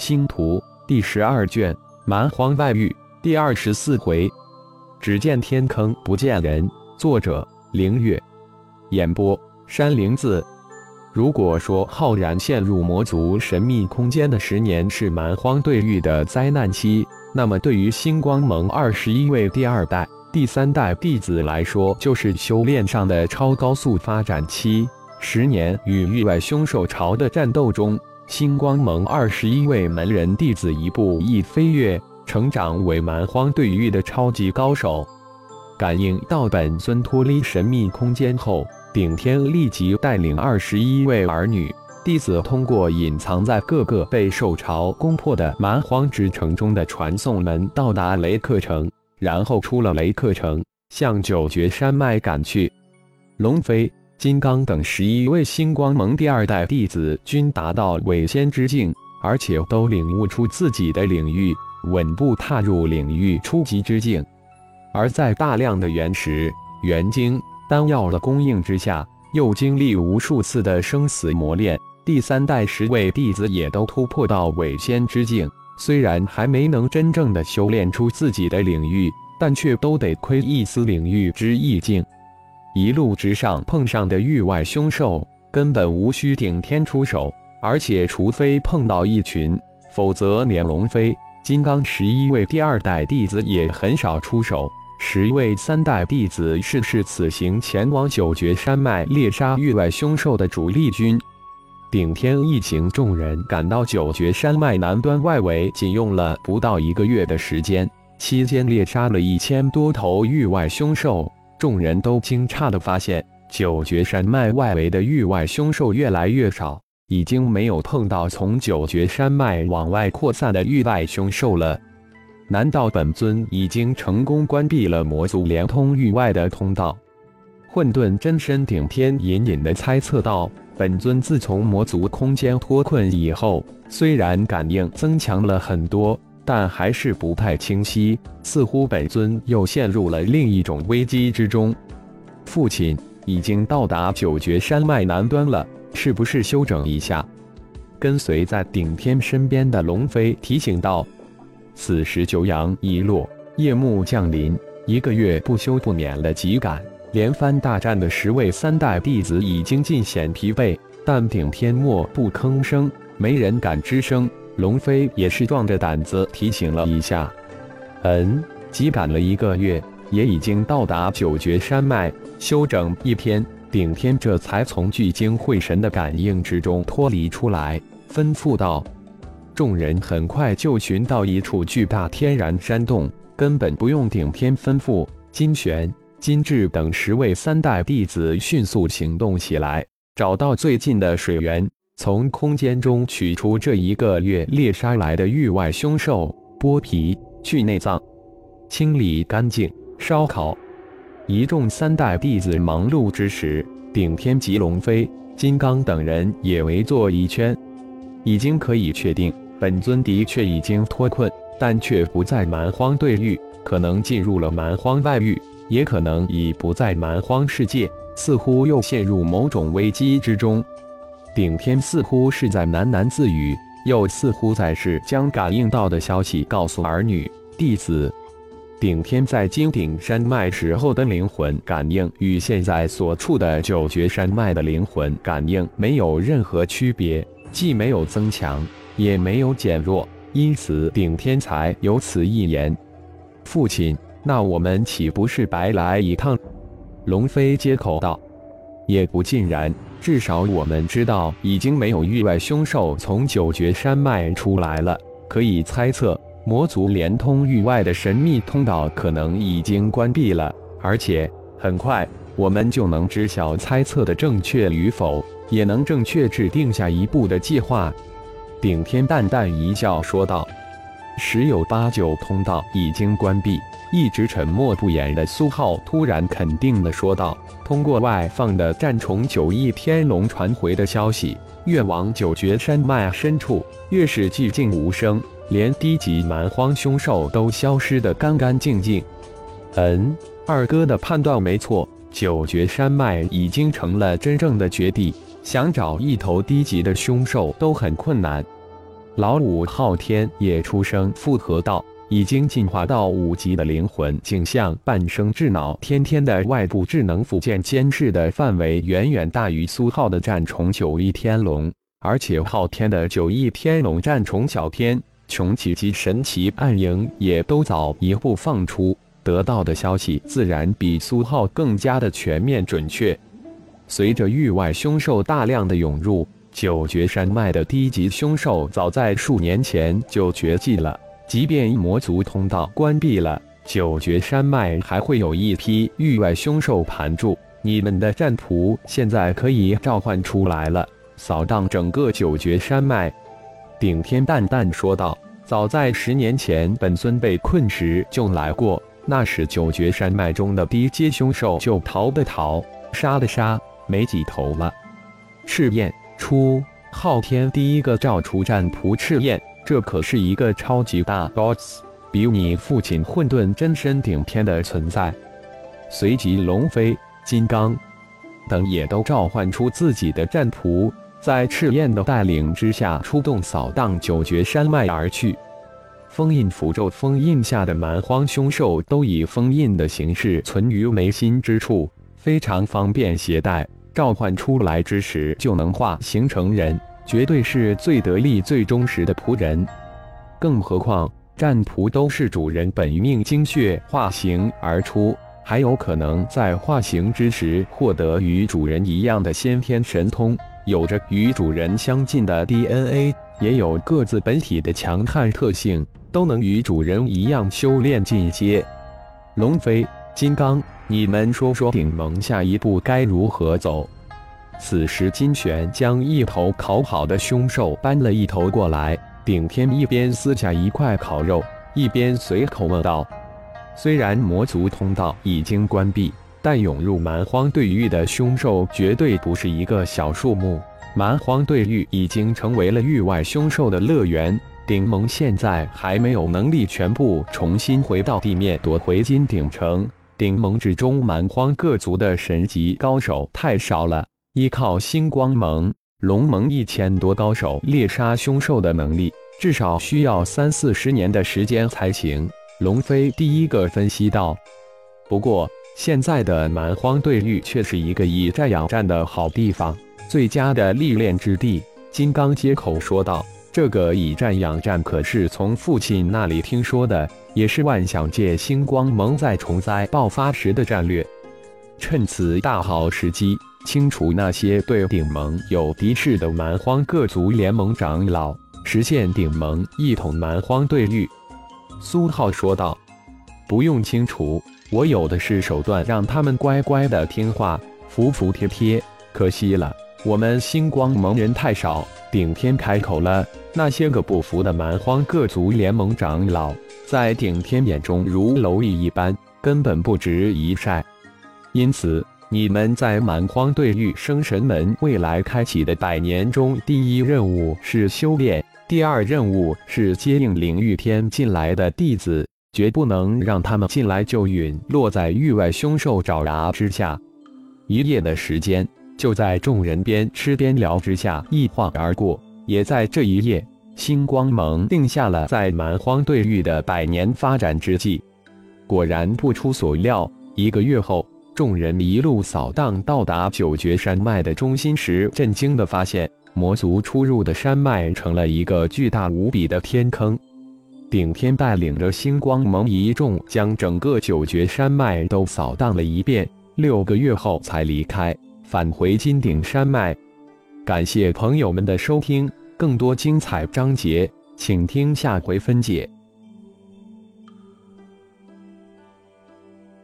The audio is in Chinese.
星图第十二卷蛮荒外域第二十四回，只见天坑不见人。作者：凌月。演播：山灵子。如果说浩然陷入魔族神秘空间的十年是蛮荒对域的灾难期，那么对于星光盟二十一位第二代、第三代弟子来说，就是修炼上的超高速发展期。十年与域外凶兽潮的战斗中，星光盟二十一位门人弟子一步一飞跃，成长为蛮荒对域的超级高手。感应到本尊脱离神秘空间后，顶天立即带领二十一位儿女弟子，通过隐藏在各个被兽潮攻破的蛮荒之城中的传送门，到达雷克城，然后出了雷克城，向九绝山脉赶去。龙飞。金刚等十一位星光盟第二代弟子均达到伪仙之境，而且都领悟出自己的领域，稳步踏入领域初级之境。而在大量的原石、元晶、丹药的供应之下，又经历无数次的生死磨练，第三代十位弟子也都突破到伪仙之境。虽然还没能真正的修炼出自己的领域，但却都得亏一丝领域之意境。一路之上碰上的域外凶兽，根本无需顶天出手，而且除非碰到一群，否则连龙飞、金刚十一位第二代弟子也很少出手。十位三代弟子是是此行前往九绝山脉猎杀域外凶兽的主力军。顶天一行众人赶到九绝山脉南端外围，仅用了不到一个月的时间，期间猎杀了一千多头域外凶兽。众人都惊诧地发现，九绝山脉外围的域外凶兽越来越少，已经没有碰到从九绝山脉往外扩散的域外凶兽了。难道本尊已经成功关闭了魔族连通域外的通道？混沌真身顶天隐隐地猜测道：“本尊自从魔族空间脱困以后，虽然感应增强了很多。”但还是不太清晰，似乎本尊又陷入了另一种危机之中。父亲已经到达九绝山脉南端了，是不是休整一下？跟随在顶天身边的龙飞提醒道。此时九阳一落，夜幕降临，一个月不休不眠的急赶连番大战的十位三代弟子已经尽显疲惫，但顶天默不吭声，没人敢吱声。龙飞也是壮着胆子提醒了一下，嗯，急赶了一个月，也已经到达九绝山脉，休整一天。顶天这才从聚精会神的感应之中脱离出来，吩咐道：“众人很快就寻到一处巨大天然山洞，根本不用顶天吩咐，金玄、金智等十位三代弟子迅速行动起来，找到最近的水源。”从空间中取出这一个月猎杀来的域外凶兽，剥皮去内脏，清理干净，烧烤。一众三代弟子忙碌之时，顶天及龙飞、金刚等人也围坐一圈。已经可以确定，本尊的确已经脱困，但却不在蛮荒对域，可能进入了蛮荒外域，也可能已不在蛮荒世界，似乎又陷入某种危机之中。顶天似乎是在喃喃自语，又似乎在是将感应到的消息告诉儿女弟子。顶天在金顶山脉时候的灵魂感应，与现在所处的九绝山脉的灵魂感应没有任何区别，既没有增强，也没有减弱，因此顶天才有此一言。父亲，那我们岂不是白来一趟？龙飞接口道：“也不尽然。”至少我们知道，已经没有域外凶兽从九绝山脉出来了。可以猜测，魔族连通域外的神秘通道可能已经关闭了。而且，很快我们就能知晓猜测的正确与否，也能正确制定下一步的计划。顶天淡淡一笑，说道：“十有八九，通道已经关闭。”一直沉默不言的苏浩突然肯定地说道：“通过外放的战虫九翼天龙传回的消息，越往九绝山脉深处，越是寂静无声，连低级蛮荒凶兽都消失得干干净净。”嗯，二哥的判断没错，九绝山脉已经成了真正的绝地，想找一头低级的凶兽都很困难。老五昊天也出声附和道：“已经进化到五级的灵魂镜像半生智脑，天天的外部智能附件监视的范围远远大于苏浩的战虫九翼天龙，而且昊天的九翼天龙战虫小天穷奇及神奇暗影也都早一步放出，得到的消息自然比苏浩更加的全面准确。随着域外凶兽大量的涌入。”九绝山脉的低级凶兽早在数年前就绝迹了。即便魔族通道关闭了，九绝山脉还会有一批域外凶兽盘住。你们的战仆现在可以召唤出来了，扫荡整个九绝山脉。顶天淡淡说道：“早在十年前，本尊被困时就来过。那时九绝山脉中的低阶凶兽就逃的逃，杀的杀，没几头了。”赤焰。初，昊天第一个召出战仆赤焰，这可是一个超级大 BOSS，比你父亲混沌真身顶天的存在。随即，龙飞、金刚等也都召唤出自己的战仆，在赤焰的带领之下，出动扫荡九绝山脉而去。封印符咒封印下的蛮荒凶兽，都以封印的形式存于眉心之处，非常方便携带。召唤出来之时就能化形成人，绝对是最得力、最忠实的仆人。更何况战仆都是主人本命精血化形而出，还有可能在化形之时获得与主人一样的先天神通，有着与主人相近的 DNA，也有各自本体的强悍特性，都能与主人一样修炼进阶。龙飞、金刚。你们说说，顶盟下一步该如何走？此时，金玄将一头烤好的凶兽搬了一头过来。顶天一边撕下一块烤肉，一边随口问道：“虽然魔族通道已经关闭，但涌入蛮荒对域的凶兽绝对不是一个小数目。蛮荒对域已经成为了域外凶兽的乐园。顶盟现在还没有能力全部重新回到地面，夺回金鼎城。”顶盟之中，蛮荒各族的神级高手太少了。依靠星光盟、龙盟一千多高手猎杀凶兽的能力，至少需要三四十年的时间才行。龙飞第一个分析道。不过，现在的蛮荒对域却是一个以战养战的好地方，最佳的历练之地。金刚接口说道。这个以战养战可是从父亲那里听说的，也是万想界星光盟在虫灾爆发时的战略。趁此大好时机，清除那些对顶盟有敌视的蛮荒各族联盟长老，实现顶盟一统蛮荒对域。苏浩说道：“不用清除，我有的是手段，让他们乖乖的听话，服服帖帖。可惜了，我们星光盟人太少。”顶天开口了。那些个不服的蛮荒各族联盟长老，在顶天眼中如蝼蚁一般，根本不值一晒。因此，你们在蛮荒对域生神门未来开启的百年中，第一任务是修炼，第二任务是接应灵玉天进来的弟子，绝不能让他们进来就陨落在域外凶兽爪牙之下。一夜的时间，就在众人边吃边聊之下一晃而过。也在这一夜，星光盟定下了在蛮荒对域的百年发展之计。果然不出所料，一个月后，众人一路扫荡到达九绝山脉的中心时，震惊地发现，魔族出入的山脉成了一个巨大无比的天坑。顶天带领着星光盟一众，将整个九绝山脉都扫荡了一遍，六个月后才离开，返回金顶山脉。感谢朋友们的收听。更多精彩章节，请听下回分解。